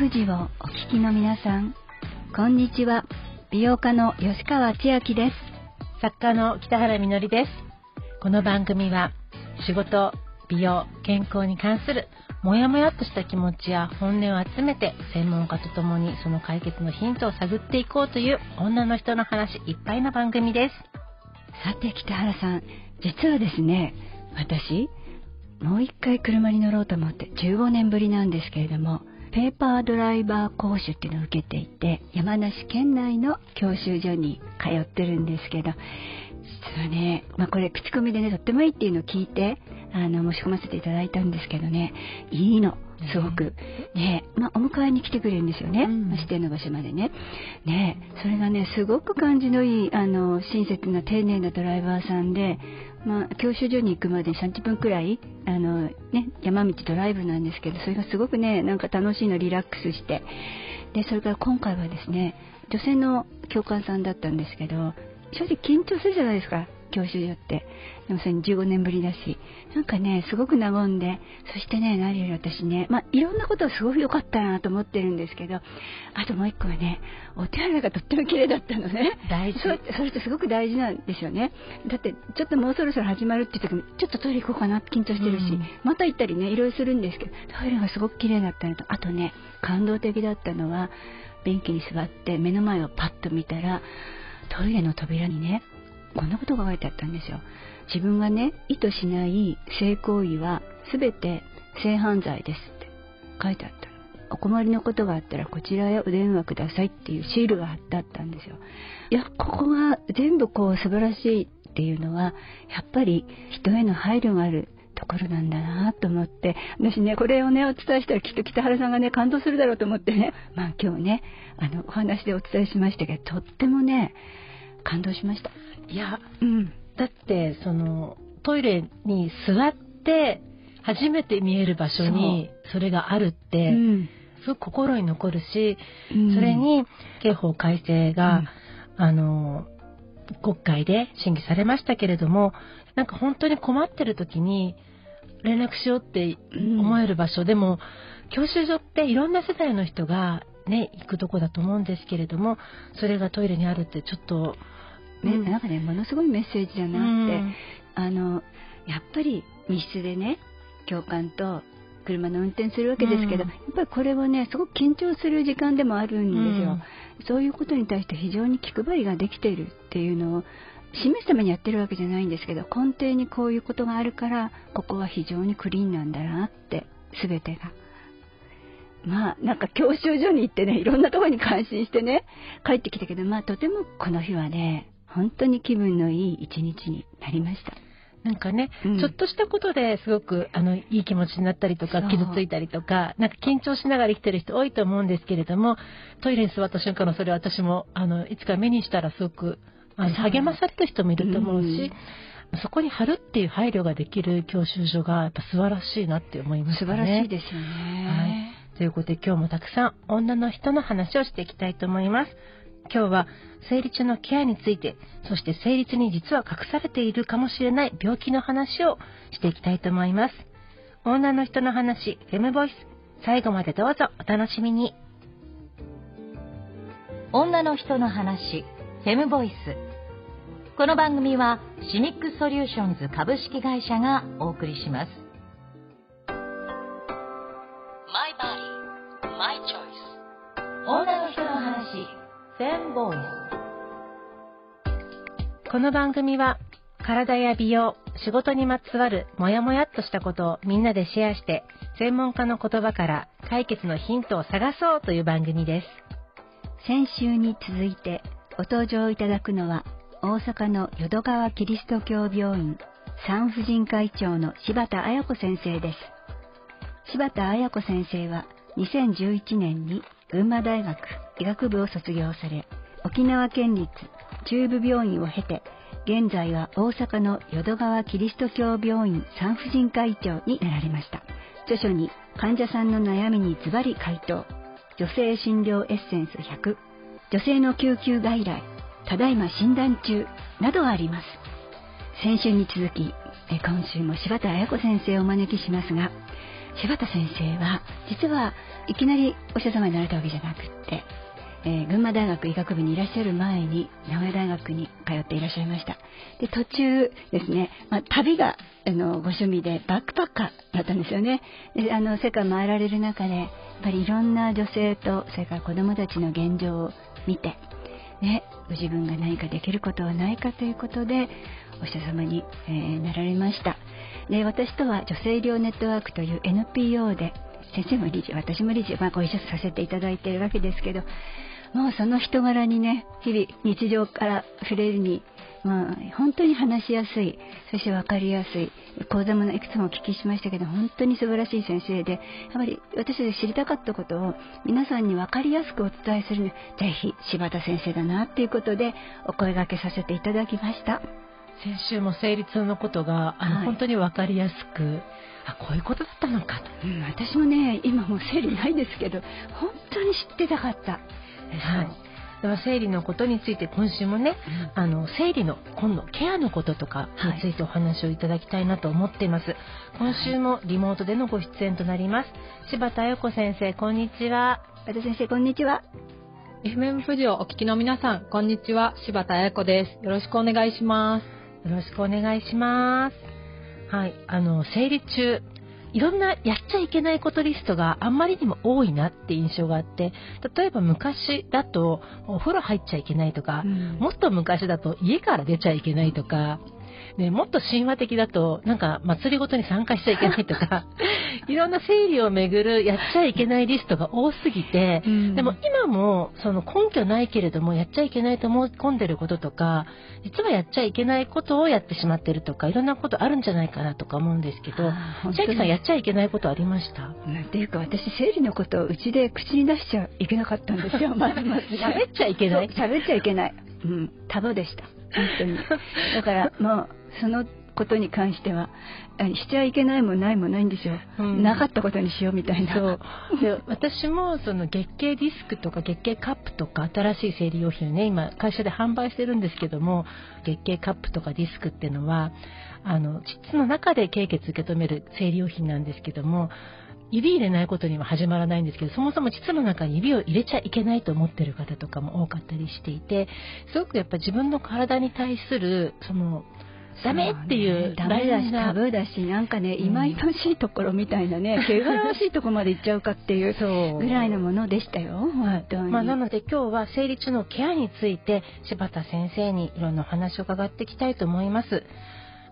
富士をお聞きの皆さん、こんにちは。美容家の吉川千秋です。作家の北原みのりです。この番組は仕事、美容、健康に関するもやもやっとした気持ちや本音を集めて専門家とともにその解決のヒントを探っていこうという女の人の話いっぱいな番組です。さて北原さん、実はですね、私、もう一回車に乗ろうと思って15年ぶりなんですけれども、ペーパードライバー講習っていうのを受けていて山梨県内の教習所に通ってるんですけど実はね、まあ、これ口コミでねとってもいいっていうのを聞いてあの申し込ませていただいたんですけどねいいのすごく。ねまあ、お迎えに来てくれるんですよね。うん、指定の場所までね。ねそれがね、すごく感じのいい、あの、親切な丁寧なドライバーさんで、まあ、教習所に行くまで30分くらい、あの、ね、山道ドライブなんですけど、それがすごくね、なんか楽しいの、リラックスして。で、それから今回はですね、女性の教官さんだったんですけど、正直緊張するじゃないですか。教習所って。でもそれに15年ぶりだし。なんかねすごく和んで。そしてね何より私ねまあいろんなことはすごく良かったなと思ってるんですけどあともう一個はねお手洗いがとっても綺麗だったのね。大事。そそれってすごく大事なんですよね。だってちょっともうそろそろ始まるって時にちょっとトイレ行こうかな緊張してるし、うん、また行ったりねいろいろするんですけどトイレがすごく綺麗だったのと。あとね感動的だったのは便器に座って目の前をパッと見たらトイレの扉にねこんなことが書いてあったんですよ。自分がね意図しない性行為は全て性犯罪ですって書いてあった。お困りのことがあったらこちらへお電話くださいっていうシールが貼ってあったんですよ。いやここが全部こう素晴らしいっていうのはやっぱり人への配慮があるところなんだなと思って。私ねこれをねお伝えしたらきっと北原さんがね感動するだろうと思ってね。まあ今日ねあのお話でお伝えしましたけどとってもね感動しました？いや、うん、だってそのトイレに座って初めて見える場所にそれがあるって、うん、すごく心に残るし、うん、それに刑法改正が、うん、あの国会で審議されましたけれどもなんか本当に困ってる時に連絡しようって思える場所、でも教習所っていろんな世代の人がね行くとこだと思うんですけれどもそれがトイレにあるってちょっとね、うん、なんかねものすごいメッセージだなって、うん、あのやっぱり密室でね教官と車の運転するわけですけど、うん、やっぱりこれはねすごく緊張する時間でもあるんですよ、そういうことに対して非常に気配りができているっていうのを示すためにやってるわけじゃないんですけど根底にこういうことがあるからここは非常にクリーンなんだなって全てが。まあなんか教習所に行ってねいろんなところに感心してね帰ってきたけどまあとてもこの日はね本当に気分のいい一日になりました。なんかね、うん、ちょっとしたことですごくあのいい気持ちになったりとか傷ついたりとかなんか緊張しながら生きてる人多いと思うんですけれどもトイレに座った瞬間のそれ私もあのいつか目にしたらすごくあの励まされる人もいると思うし、うん、そこに貼るっていう配慮ができる教習所がやっぱ素晴らしいなって思いますね。素晴らしいですよね。はい。ということで今日もたくさん女の人の話をしていきたいと思います。今日は生理中のケアについて、そして生理中に実は隠されているかもしれない病気の話をしていきたいと思います。女の人の話、フェムボイス、最後までどうぞお楽しみに。女の人の話、フェムボイス。この番組はシミックソリューションズ株式会社がお送りします。My choice. 女の人の話。ボイスこの番組は体や美容、仕事にまつわるモヤモヤっとしたことをみんなでシェアして専門家の言葉から解決のヒントを探そうという番組です。先週に続いてご登場いただくのは大阪の淀川キリスト教病院産婦人科医長の柴田彩子先生です。柴田彩子先生は2011年に群馬大学医学部を卒業され、沖縄県立中部病院を経て、現在は大阪の淀川キリスト教病院産婦人科医長になられました。著書に患者さんの悩みにズバリ回答、女性診療エッセンス100、女性の救急外来、ただいま診断中などあります。先週に続き、今週も柴田彩子先生をお招きしますが、柴田先生は実はいきなりお医者様になられたわけじゃなくってえー、群馬大学医学部にいらっしゃる前に名古屋大学に通っていらっしゃいました。で途中ですね、まあ、旅があのご趣味でバックパッカーだったんですよね。であの世界回られる中でやっぱりいろんな女性とそれから子どもたちの現状を見て、ね、ご自分が何かできることはないかということでお医者様に、えー、なられました。で私とは女性医療ネットワークという NPO で先生も理事私も理事、まあ、ご一緒させていただいているわけですけどもうその人柄にね日々日常から触れるに、まあ、本当に話しやすいそして分かりやすい講座もいくつもお聞きしましたけど本当に素晴らしい先生でやっぱり私たち知りたかったことを皆さんに分かりやすくお伝えするのぜひ柴田先生だなっていうことでお声がけさせていただきました。先週も生理痛のことがあの、はい、本当に分かりやすくあこういうことだったのかと、うん、私もね今もう生理ないですけど本当に知ってたかった。はい。では生理のことについて今週もね、うん、あの生理の今度ケアのこととかについてお話をいただきたいなと思っています、はい、今週もリモートでのご出演となります。柴田彩子先生こんにちは。和田先生こんにちは。FM 富士をお聞きの皆さんこんにちは。柴田彩子です。よろしくお願いしますよろしくお願いします。はいあの生理中。いろんなやっちゃいけないことリストがあんまりにも多いなって印象があって、例えば昔だとお風呂入っちゃいけないとか、うん、もっと昔だと家から出ちゃいけないとか、ね、もっと神話的だと、なんか祭りごとに参加しちゃいけないとか、いろんな生理をめぐるやっちゃいけないリストが多すぎて、うん、でも今もその根拠ないけれどもやっちゃいけないと思い込んでることとか、実はやっちゃいけないことをやってしまってるとか、いろんなことあるんじゃないかなとか思うんですけど、千秋さんやっちゃいけないことありました？っていうか私生理のことをうちで口に出しちゃいけなかったんですよ、ま ずまず。喋っちゃいけない喋っちゃいけない。うん、タブでした。本当に。だからもう、そのことに関してはしちゃいけないもないもないんですよ、うん、なかったことにしようみたいな。そう。で私もその月経ディスクとか月経カップとか新しい生理用品をね今会社で販売してるんですけども月経カップとかディスクっていうのはあの膣の中で経血受け止める生理用品なんですけども指入れないことには始まらないんですけどそもそも膣の中に指を入れちゃいけないと思ってる方とかも多かったりしていてすごくやっぱ自分の体に対するそのダメっていう、ね、ダメだしタブーだしなんかね、いまいましいところみたいなね 汚らしいところまで行っちゃうかっていうぐらいのものでしたよ本当に、まあ、なので今日は生理中のケアについて柴田先生にいろんなお話を伺っていきたいと思います。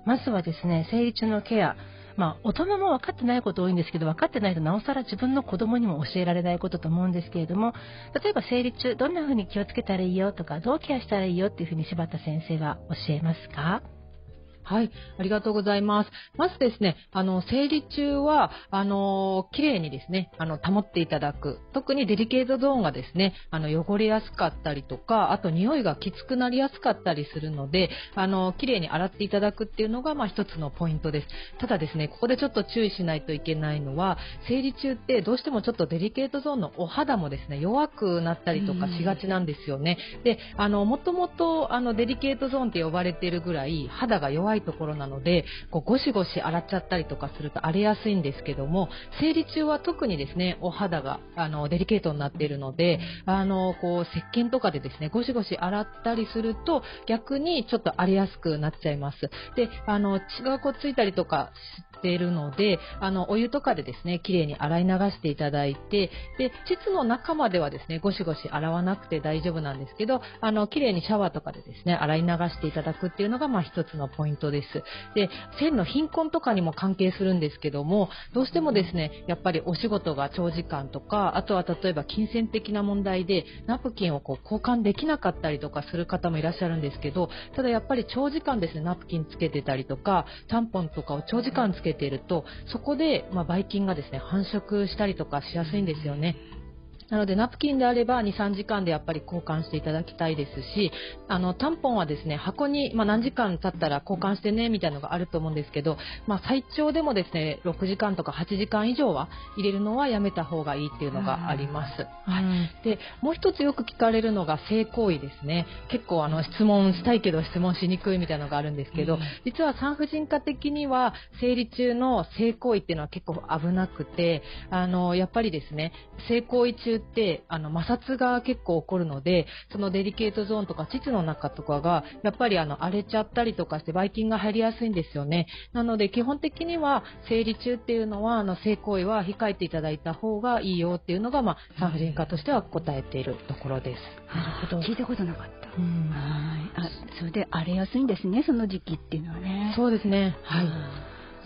まずはですね生理中のケア。まあ、大人も分かってないこと多いんですけど分かってないとなおさら自分の子供にも教えられないことと思うんですけれども例えば生理中どんな風に気をつけたらいいよとかどうケアしたらいいよっていうふうに柴田先生は教えますか？はい、ありがとうございます。まずですね、あの、生理中は、あの、綺麗にですね、あの、保っていただく。特にデリケートゾーンがですね、あの、汚れやすかったりとか、あと匂いがきつくなりやすかったりするので、あの、綺麗に洗っていただくっていうのが、まあ、一つのポイントです。ただですね、ここでちょっと注意しないといけないのは、生理中ってどうしてもちょっとデリケートゾーンのお肌もですね、弱くなったりとかしがちなんですよね。で、あの、もともと、あの、デリケートゾーンって呼ばれているぐらい、肌が弱いいところなのでこうゴシゴシ洗っちゃったりとかすると荒れやすいんですけども生理中は特にですねお肌があのデリケートになっているのであのこう石鹸とかでですねゴシゴシ洗ったりすると逆にちょっと荒れやすくなっちゃいます。であの血がこうついたりとかているのであのお湯とかでですね綺麗に洗い流していただいてで膣の中まではですねゴシゴシ洗わなくて大丈夫なんですけどあの綺麗にシャワーとかでですね洗い流していただくっていうのがまあ一つのポイントです。で線の貧困とかにも関係するんですけどもどうしてもですねやっぱりお仕事が長時間とかあとは例えば金銭的な問題でナプキンをこう交換できなかったりとかする方もいらっしゃるんですけどただやっぱり長時間ですねナプキンつけてたりとかタンポンとかを長時間つけてるとそこで、まあ、ばい菌がですね繁殖したりとかしやすいんですよね。なのでナプキンであれば2、3時間でやっぱり交換していただきたいですし、あの、タンポンはですね、箱に、まあ、何時間経ったら交換してね、みたいなのがあると思うんですけど、まあ、最長でもですね、6時間とか8時間以上は入れるのはやめた方がいいっていうのがあります。はい。で、もう一つよく聞かれるのが性行為ですね。結構あの、質問したいけど質問しにくいみたいなのがあるんですけど、実は産婦人科的には生理中の性行為っていうのは結構危なくて、あの、やっぱりですね、性行為中って、あの、摩擦が結構起こるので、そのデリケートゾーンとか膣の中とかが、やっぱりあの、荒れちゃったりとかして、ばい菌が入りやすいんですよね。なので、基本的には、生理中っていうのは、あの、性行為は控えていただいた方がいいよっていうのが、まあ、産婦人科としては答えているところです。なるほど。聞いたことなかった。うん、はい。あ、それで荒れやすいんですね、その時期っていうのはね。そうですね。はい。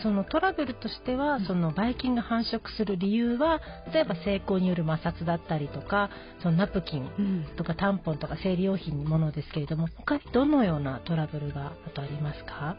そのトラブルとしては、そのばい菌が繁殖する理由は例えば性交による摩擦だったりとかそのナプキンとかタンポンとか生理用品のものですけれども他にどのようなトラブルがあとありますか？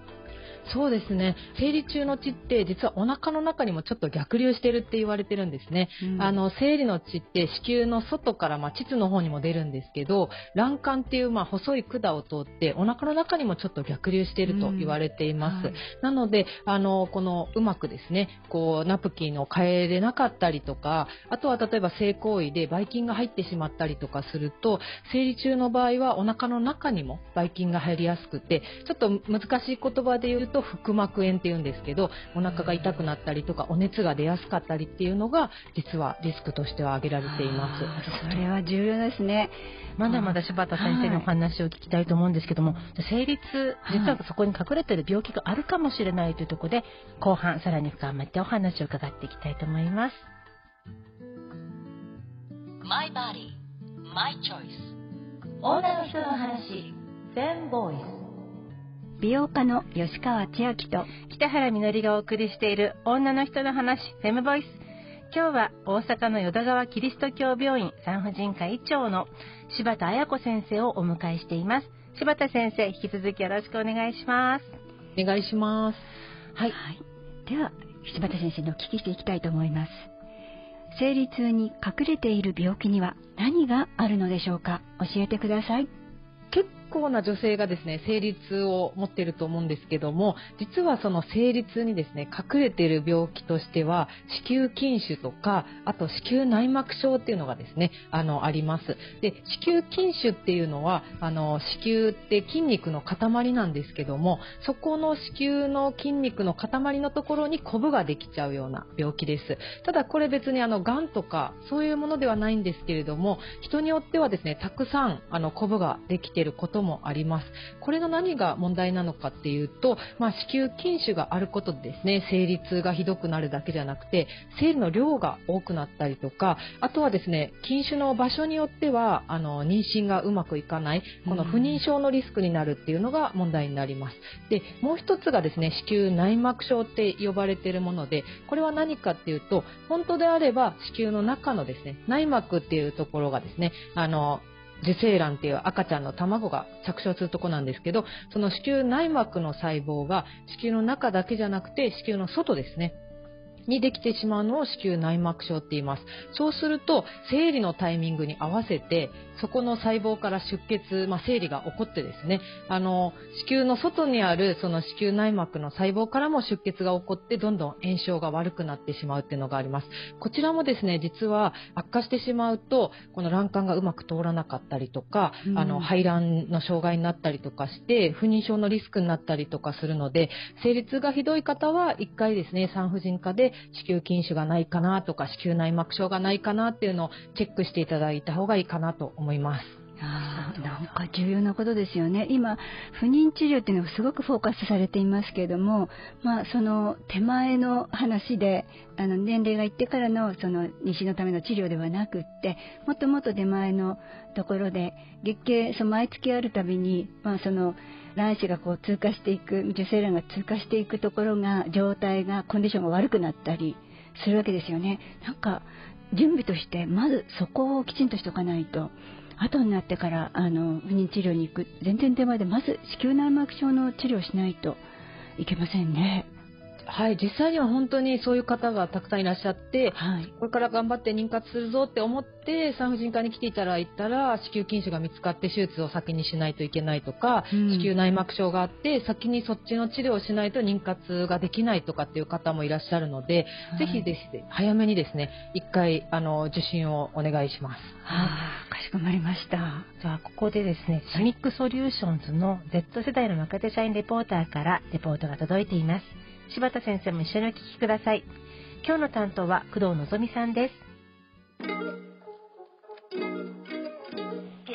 そうですね。生理中の血って実はお腹の中にもちょっと逆流してるって言われてるんですね。うん、あの、生理の血って子宮の外からまあ膣の方にも出るんですけど、卵管っていうまあ細い管を通ってお腹の中にもちょっと逆流してると言われています。うんはい、なので、あの、このうまくですね、こう、ナプキンを変えれなかったりとか、あとは例えば性行為でばい菌が入ってしまったりとかすると、生理中の場合はお腹の中にもばい菌が入りやすくて、ちょっと難しい言葉で言うと腹膜炎っていうんですけどお腹が痛くなったりとかお熱が出やすかったりっていうのが実はリスクとしては挙げられています。それは重要ですね。まだまだ柴田先生のお話を聞きたいと思うんですけども、生理痛実はそこに隠れてる病気があるかもしれないというところで後半さらに深めてお話を伺っていきたいと思います。My body, my choice. 女の人の話全ボイス美容家の吉川千秋と北原みのりがお送りしている女の人の話フェムボイス。今日は大阪の淀川キリスト教病院産婦人科医長の柴田彩子先生をお迎えしています。柴田先生引き続きよろしくお願いします。お願いします。はい、はい、では柴田先生のお聞きしていきたいと思います。生理痛に隠れている病気には何があるのでしょうか？教えてください。結構な女性がですね、生理痛を持っていると思うんですけども、実はその生理痛にですね、隠れている病気としては、子宮筋腫とか、あと子宮内膜症っていうのがですね、あの、あります。で、子宮筋腫っていうのは、あの、子宮って筋肉の塊なんですけども、そこの子宮の筋肉の塊のところにコブができちゃうような病気です。ただこれ別にあの、癌とか、そういうものではないんですけれども、人によってはですね、たくさん、あの、コブができていることももあります。これの何が問題なのかっていうと、まあ、子宮筋腫があることでですね、生理痛がひどくなるだけじゃなくて、生理の量が多くなったりとか、あとはですね、筋腫の場所によっては、あの、妊娠がうまくいかない、この不妊症のリスクになるっていうのが問題になります。で、もう一つがですね、子宮内膜症って呼ばれているもので、これは何かっていうと、本当であれば子宮の中のですね、内膜っていうところがですね、あの、受精卵っていう赤ちゃんの卵が着床するとこなんですけど、その子宮内膜の細胞が子宮の中だけじゃなくて子宮の外ですね。にできてしまうのを子宮内膜症って言います。そうすると、生理のタイミングに合わせて、そこの細胞から出血、まあ、生理が起こってですね、あの、子宮の外にあるその子宮内膜の細胞からも出血が起こって、どんどん炎症が悪くなってしまうっていうのがあります。こちらもですね、実は悪化してしまうと、この卵管がうまく通らなかったりとか、うん、あの、排卵の障害になったりとかして、不妊症のリスクになったりとかするので、生理痛がひどい方は、一回ですね、産婦人科で子宮筋腫がないかなとか、子宮内膜症がないかなっていうのをチェックしていただいた方がいいかなと思います。あなんか重要なことですよね。今、不妊治療っていうのがすごくフォーカスされていますけれども、まあ、その手前の話で、あの、年齢がいってからの、その、妊娠のための治療ではなくって、もっともっと手前のところで、月経、その毎月あるたびに、まあ、その、卵子がこう通過していく、受精卵が通過していくところが、状態が、コンディションが悪くなったりするわけですよね。なんか、準備として、まずそこをきちんとしておかないと、後になってからあの不妊治療に行く全然手前でまず子宮内膜症の治療をしないといけませんね。はい、実際には本当にそういう方がたくさんいらっしゃって、はい、これから頑張って妊活するぞって思って産婦人科に来ていただいたら子宮筋腫が見つかって手術を先にしないといけないとか、うん、子宮内膜症があって先にそっちの治療をしないと妊活ができないとかっていう方もいらっしゃるので、はい、ぜひですね早めにですね一回あの受診をお願いします。はあ、かしこまりました。じゃあここでですねシミックソリューションズの Z 世代の若手社員レポーターからレポートが届いています。柴田先生も一緒にお聞きください。今日の担当は工藤のぞみさんです。リ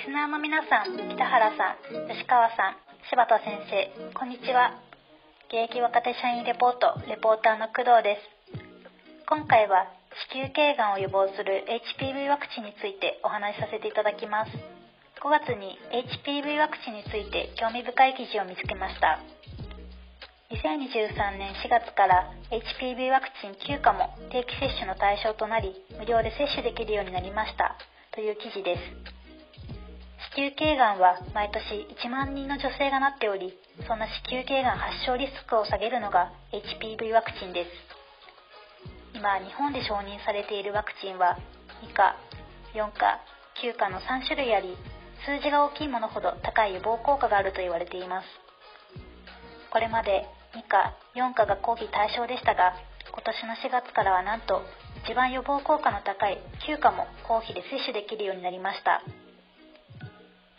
スナーの皆さん、北原さん、吉川さん、柴田先生、こんにちは。現役若手社員レポート、レポーターの工藤です。今回は子宮頸がんを予防する HPV ワクチンについてお話しさせていただきます。5月に HPV ワクチンについて興味深い記事を見つけました。2023年4月から HPV ワクチン9価も定期接種の対象となり無料で接種できるようになりました。という記事です。子宮頸がんは毎年1万人の女性がなっておりそんな子宮頸がん発症リスクを下げるのが HPV ワクチンです。今日本で承認されているワクチンは2価4価9価の3種類あり数字が大きいものほど高い予防効果があると言われています。これまで2価4価が講義対象でしたが今年の4月からはなんと一番予防効果の高い9価も公費で接種できるようになりました。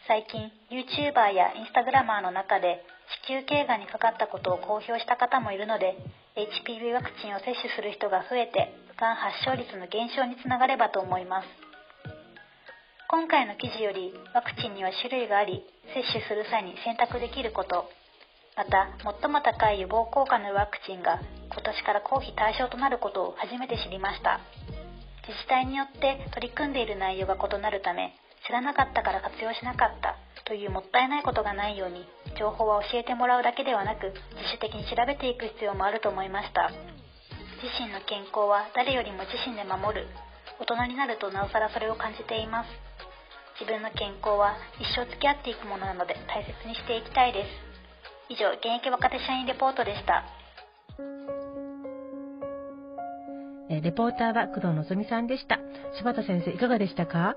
最近 YouTuber や Instagrammer の中で子宮頸がんにかかったことを公表した方もいるので HPV ワクチンを接種する人が増えてがん発症率の減少につながればと思います。今回の記事よりワクチンには種類があり接種する際に選択できること。また最も高い予防効果のワクチンが今年から公費対象となることを初めて知りました。自治体によって取り組んでいる内容が異なるため知らなかったから活用しなかったというもったいないことがないように情報は教えてもらうだけではなく自主的に調べていく必要もあると思いました。自身の健康は誰よりも自身で守る大人になるとなおさらそれを感じています。自分の健康は一生付き合っていくものなので大切にしていきたいです。以上、現役若手社員レポートでした。レポーターは工藤のぞみさんでした。柴田先生、いかがでしたか？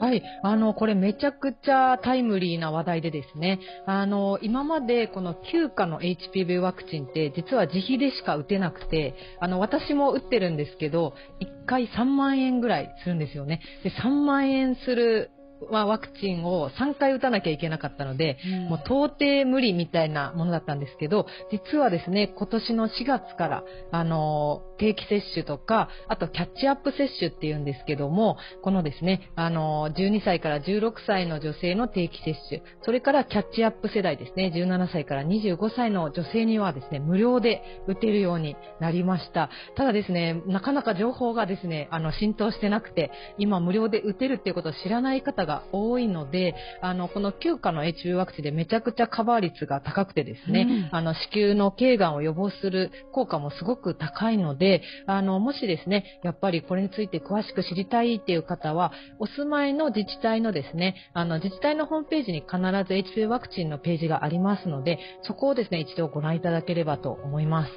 はい。あの、これめちゃくちゃタイムリーな話題でですね。あの、今までこの休暇の HPV ワクチンって実は自費でしか打てなくて、あの、私も打ってるんですけど、1回3万円ぐらいするんですよね。で、3万円するはワクチンを3回打たなきゃいけなかったので、うん、もう到底無理みたいなものだったんですけど、実はですね、今年の4月から、あの、定期接種とか、あとキャッチアップ接種っていうんですけども、このですね、あの、12歳から16歳の女性の定期接種、それからキャッチアップ世代ですね、17歳から25歳の女性にはですね、無料で打てるようになりました。ただですね、なかなか情報がですね、あの、浸透してなくて、今無料で打てるっていうことを知らない方が多いので、あの、この9価の HPV ワクチンでめちゃくちゃカバー率が高くてですね、うん、あの、子宮の頸がんを予防する効果もすごく高いので、で、あの、もしですね、やっぱりこれについて詳しく知りたいっていう方は、お住まいの自治体のですね、あの、自治体のホームページに必ず HPV ワクチンのページがありますので、そこをですね、一度ご覧いただければと思います。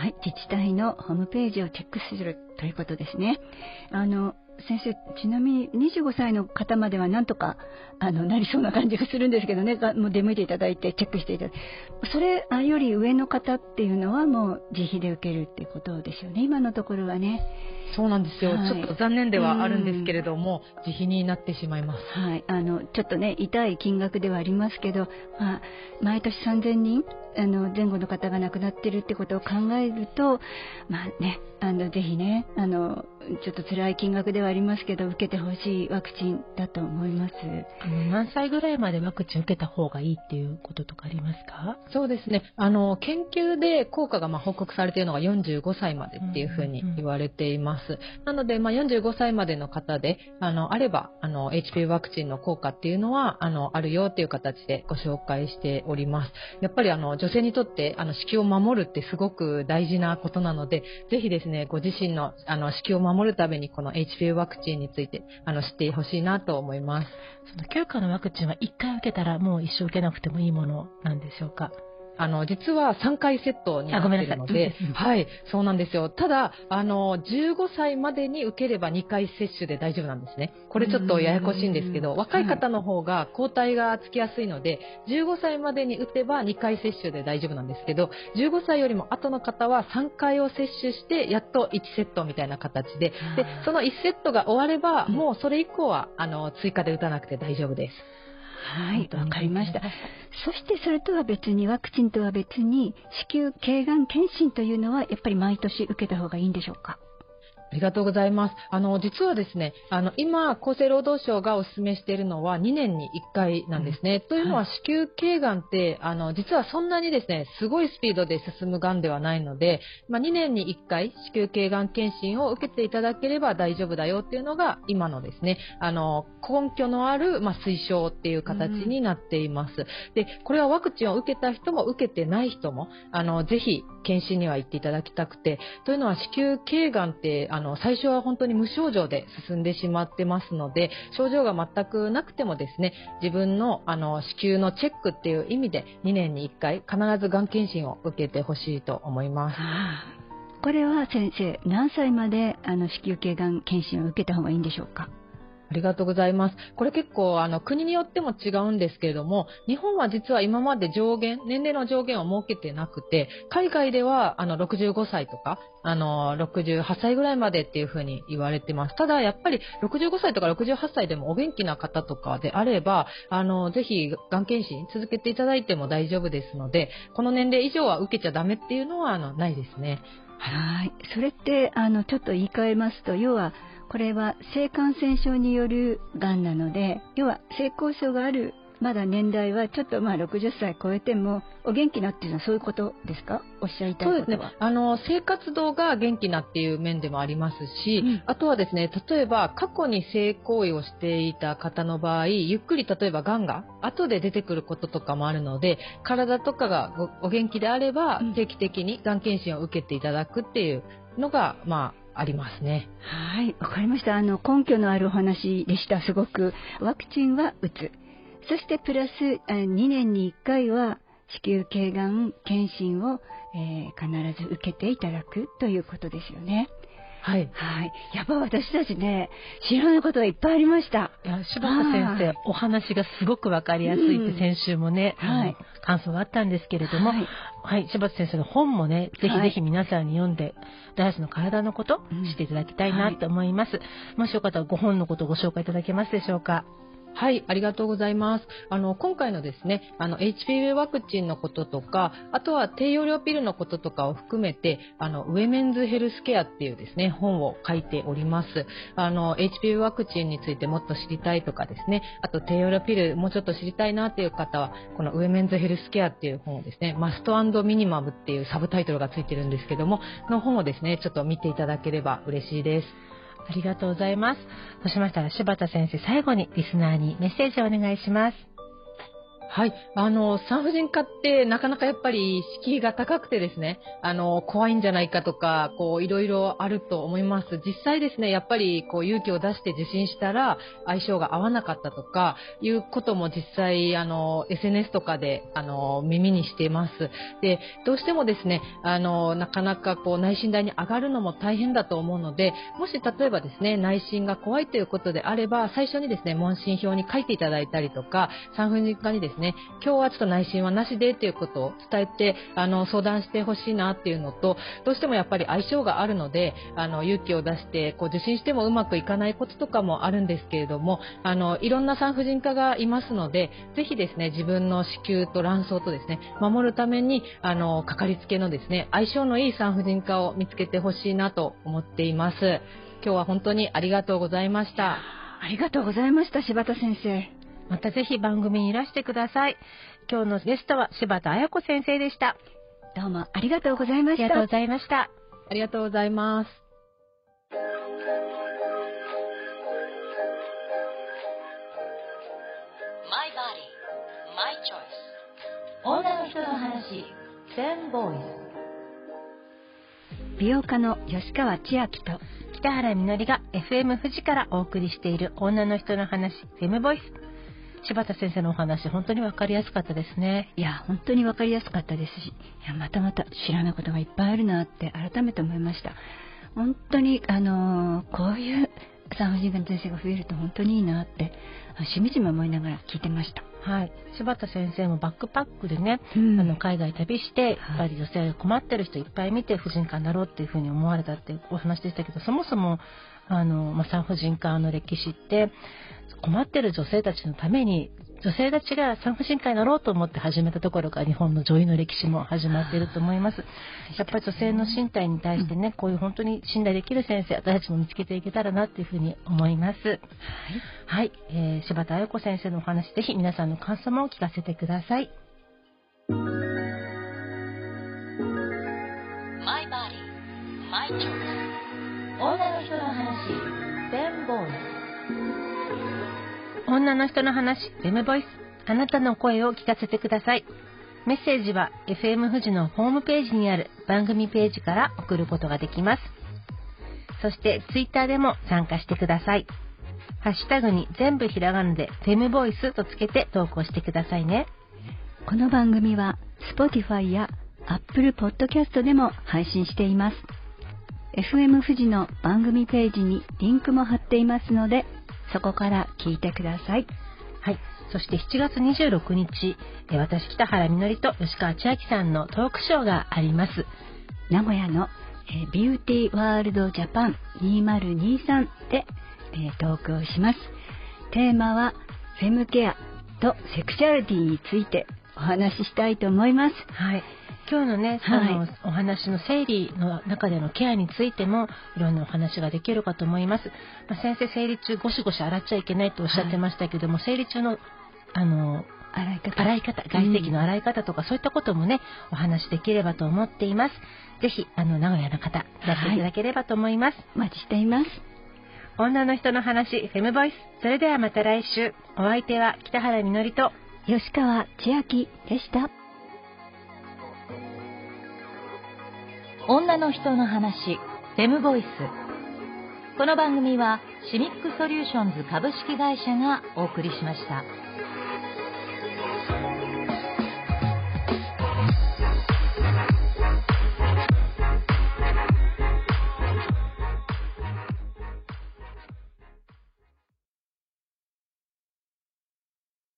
はい、自治体のホームページをチェックするということですね。あの、先生、ちなみに25歳の方まではなんとかあのなりそうな感じがするんですけどね、もう出向いていただいてチェックしていただいて、それより上の方っていうのはもう自費で受けるっていうことですよね、今のところはね。そうなんですよ、はい、ちょっと残念ではあるんですけれども、自費になってしまいます。はい、あのちょっとね、痛い金額ではありますけど、まあ、毎年3000人あの前後の方が亡くなってるってことを考えると、まあね、あのぜひねあの、ちょっと辛い金額ではありますけど、受けてほしいワクチンだと思います。あの何歳ぐらいまでワクチン受けた方がいいっていうこととかありますか？そうですね。あの、研究で効果がま報告されているのが45歳までっていうふうに言われています。うんうん、なので、まあ、45歳までの方で、あの、あれば、あの、HPV ワクチンの効果っていうのは、あの、あるよっていう形でご紹介しております。やっぱりあの、女性にとってあの子宮を守るってすごく大事なことなので、ぜひですね、ご自身のあの子宮を守るためにこの HPV ワクチンについてあの知ってほしいなと思います。その9価のワクチンは1回受けたらもう一生受けなくてもいいものなんでしょうか？あの、実は3回セットになっているので、はい、そうなんですよ。ただ、あの、15歳までに受ければ2回接種で大丈夫なんですね。これちょっとややこしいんですけど、若い方の方が抗体がつきやすいので、15歳までに打てば2回接種で大丈夫なんですけど、15歳よりも後の方は3回を接種して、やっと1セットみたいな形で、で、その1セットが終われば、もうそれ以降は、あの、追加で打たなくて大丈夫です。はい、わかりました。そしてそれとは別に、ワクチンとは別に、子宮頸がん検診というのは、やっぱり毎年受けた方がいいんでしょうか？ありがとうございます。あの、実はですね、あの、今、厚生労働省がお勧めしているのは2年に1回なんですね。うん、というのは、子宮頸がんって、あの、実はそんなにですね、すごいスピードで進むがんではないので、まあ、2年に1回、子宮頸がん検診を受けていただければ大丈夫だよっていうのが、今のですね、あの、根拠のある、まあ、推奨っていう形になっています。うん、で、これはワクチンを受けた人も受けてない人も、あの、ぜひ、検診には行っていただきたくて、というのは子宮頸がんって、あの、の最初は本当に無症状で進んでしまってますので、症状が全くなくてもですね、自分の、あの、子宮のチェックっていう意味で、2年に1回必ずがん検診を受けてほしいと思います。これは先生、何歳まであの子宮頸がん検診を受けた方がいいんでしょうか？ありがとうございます。これ結構あの国によっても違うんですけれども、日本は実は今まで上限、年齢の上限を設けてなくて、海外ではあの65歳とか、あの68歳ぐらいまでっていうふうに言われてます。ただやっぱり65歳とか68歳でもお元気な方とかであれば、あのぜひがん検診続けていただいても大丈夫ですので、この年齢以上は受けちゃダメっていうのはあのないですね。はい。それってあのちょっと言い換えますと、要はこれは性感染症によるがんなので要は性交渉があるまだ年代はちょっとまあ60歳超えてもお元気なっていうのはそういうことですか？おっしゃりたいそうですね。あの生活動が元気なっていう面でもありますし、うん、あとはですね例えば過去に性行為をしていた方の場合ゆっくり例えばがんが後で出てくることとかもあるので体とかがお元気であれば定期的にがん検診を受けていただくっていうのがまありますね。はい、わかりました。あの根拠のあるお話でした。すごくワクチンは打つ。そしてプラス2年に1回は子宮頸がん検診を、えー、必ず受けていただくということですよね。はい。はい。やっぱ私たちね、知らないことがいっぱいありました。いや、柴田先生、お話がすごくわかりやすいって先週もね、うん、はい、感想があったんですけれども、はい、はい、柴田先生の本もね、ぜひぜひ皆さんに読んで、ダイスの体のこと、知っていただきたいなと思います。はい、もしよかったらご本のことをご紹介いただけますでしょうか？はい、ありがとうございます。あの、今回のですね、あの、HPV ワクチンのこととか、あとは低用量ピルのこととかを含めて、あの、ウェメンズヘルスケアっていうですね、本を書いております。あの、HPV ワクチンについてもっと知りたいとかですね、あと低用量ピルもうちょっと知りたいなっていう方は、このウェメンズヘルスケアっていう本をですね、マストミニマムっていうサブタイトルがついてるんですけども、の本をですね、ちょっと見ていただければ嬉しいです。ありがとうございます。そうしましたら柴田先生最後にリスナーにメッセージをお願いします。はい。あの、産婦人科ってなかなかやっぱり敷居が高くてですね、あの、怖いんじゃないかとか、こう、いろいろあると思います。実際ですね、やっぱりこう、勇気を出して受診したら、相性が合わなかったとか、いうことも実際、あの、SNS とかで、あの、耳にしています。で、どうしてもですね、あの、なかなかこう、内診台に上がるのも大変だと思うので、もし例えばですね、内診が怖いということであれば、最初にですね、問診票に書いていただいたりとか、産婦人科にですね、ね、今日はちょっと内診はなしでっていうことを伝えて、あの、相談してほしいなっていうのと、どうしてもやっぱり相性があるので、あの、勇気を出して、こう、受診してもうまくいかないこととかもあるんですけれども、あの、いろんな産婦人科がいますので、ぜひですね、自分の子宮と卵巣とですね、守るために、あの、かかりつけのですね、相性のいい産婦人科を見つけてほしいなと思っています。今日は本当にありがとうございました。ありがとうございました、柴田先生。またぜひ番組にいらしてください。今日のゲストは柴田彩子先生でした。どうもありがとうございました。ありがとうございました。ありがとうございます。女の人の話、10ボーイズ。美容家の吉川千秋と北原みのりが FM 富士からお送りしている女の人の話、フェムボイス。柴田先生のお話本当に分かりやすかったですね。いや本当に分かりやすかったですしいやまたまた知らないことがいっぱいあるなって改めて思いました。本当にあのこういう産婦人科の先生が増えると本当にいいなってしみじみ思いながら聞いてました。はい、柴田先生もバックパックでね、うん、あの海外旅して、やっぱり女性が困ってる人いっぱい見て婦人科になろうっていうふうに思われたっていうお話でしたけどそもそもあの、まあ、産婦人科の歴史って困ってる女性たちのために女性たちが産婦人科になろうと思って始めたところが日本の女医の歴史も始まっていると思います。やっぱり女性の身体に対してね、こういう本当に信頼できる先生、私たちも見つけていけたらなっていうふうに思います。はい。はい、えー、柴田彩子先生のお話、ぜひ皆さんの感想も聞かせてください。My body, my choice. 女の人のボーイ女の人の話、フェムボイス。あなたの声を聞かせてください。メッセージは FM 富士のホームページにある番組ページから送ることができます。そして Twitter でも参加してください。ハッシュタグに全部ひらがなでフェムボイスとつけて投稿してくださいね。この番組は Spotify や Apple Podcast でも配信しています。FM 富士の番組ページにリンクも貼っていますのでそこから聞いてください。はい。そして7月26日、私北原みのりと吉川千秋さんのトークショーがあります。名古屋のビューティーワールドジャパン2023でトークをします。テーマはフェムケアとセクシャリティについてお話ししたいと思います。はい。今日のね、はい、あのお話の生理の中でのケアについてもいろんなお話ができるかと思います。まあ、先生生理中ゴシゴシ洗っちゃいけないとおっしゃってましたけども、はい、生理中のあの洗い方洗い方外石の洗い方とか、うん、そういったこともねお話できればと思っています。ぜひあの名古屋の方やっていただければと思います。はい、お待ちしています。女の人の話フェムボイスそれではまた来週お相手は北原みのりと吉川千秋でした。女の人の話フェムボイスこの番組はシミックソリューションズ株式会社がお送りしました。